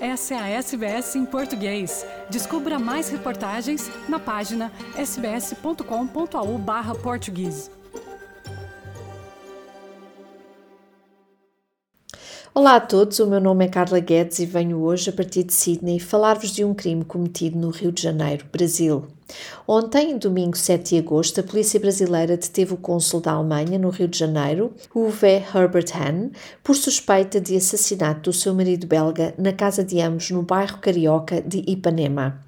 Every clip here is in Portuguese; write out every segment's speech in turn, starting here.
Essa é a SBS em português. Descubra mais reportagens na página sbs.com.au/português. Olá a todos, o meu nome é Carla Guedes e venho hoje, a partir de Sydney, falar-vos de um crime cometido no Rio de Janeiro, Brasil. Ontem, domingo 7 de agosto, a polícia brasileira deteve o cônsul da Alemanha no Rio de Janeiro, Uwe Herbert Hahn, por suspeita de assassinato do seu marido belga na casa de ambos no bairro carioca de Ipanema.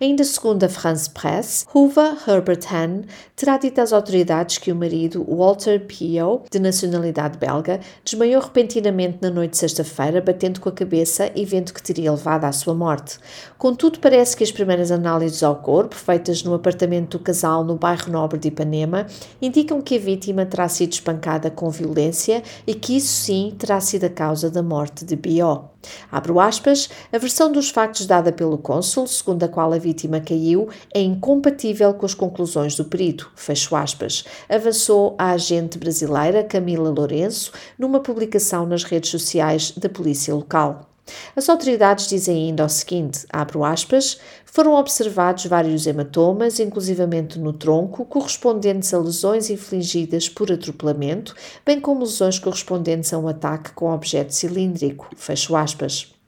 Ainda segundo a France Press, Uwe Herbert Hahn terá dito às autoridades que o marido, Walter Pio, de nacionalidade belga, desmaiou repentinamente na noite de sexta-feira, batendo com a cabeça e vendo que teria levado à sua morte. Contudo, parece que as primeiras análises ao corpo, feitas no apartamento do casal no bairro Nobre de Ipanema indicam que a vítima terá sido espancada com violência e que isso sim terá sido a causa da morte de Bió. Abro aspas, a versão dos factos dada pelo cônsul, segundo a qual a vítima caiu, é incompatível com as conclusões do perito, fecho aspas, avançou a agente brasileira Camila Lourenço numa publicação nas redes sociais da polícia local. As autoridades dizem ainda o seguinte, abro aspas, foram observados vários hematomas, inclusivamente no tronco, correspondentes a lesões infligidas por atropelamento, bem como lesões correspondentes a um ataque com objeto cilíndrico, fecho aspas.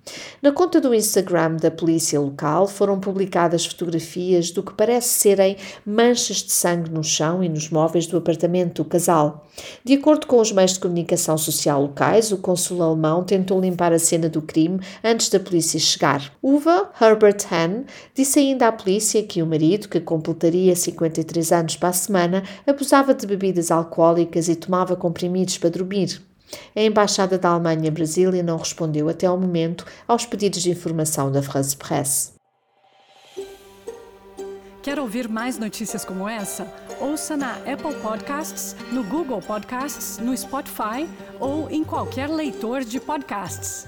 Na conta do Instagram da polícia local foram publicadas fotografias do que parece serem manchas de sangue no chão e nos móveis do apartamento do casal. De acordo com os meios de comunicação social locais, o consul alemão tentou limpar a cena do crime antes da polícia chegar. Uwe Herbert Hahn disse ainda à polícia que o marido, que completaria 53 anos para a semana, abusava de bebidas alcoólicas e tomava comprimidos para dormir. A Embaixada da Alemanha em Brasília não respondeu até ao momento aos pedidos de informação da France Presse. Quer ouvir mais notícias como essa? Ouça na Apple Podcasts, no Google Podcasts, no Spotify ou em qualquer leitor de podcasts.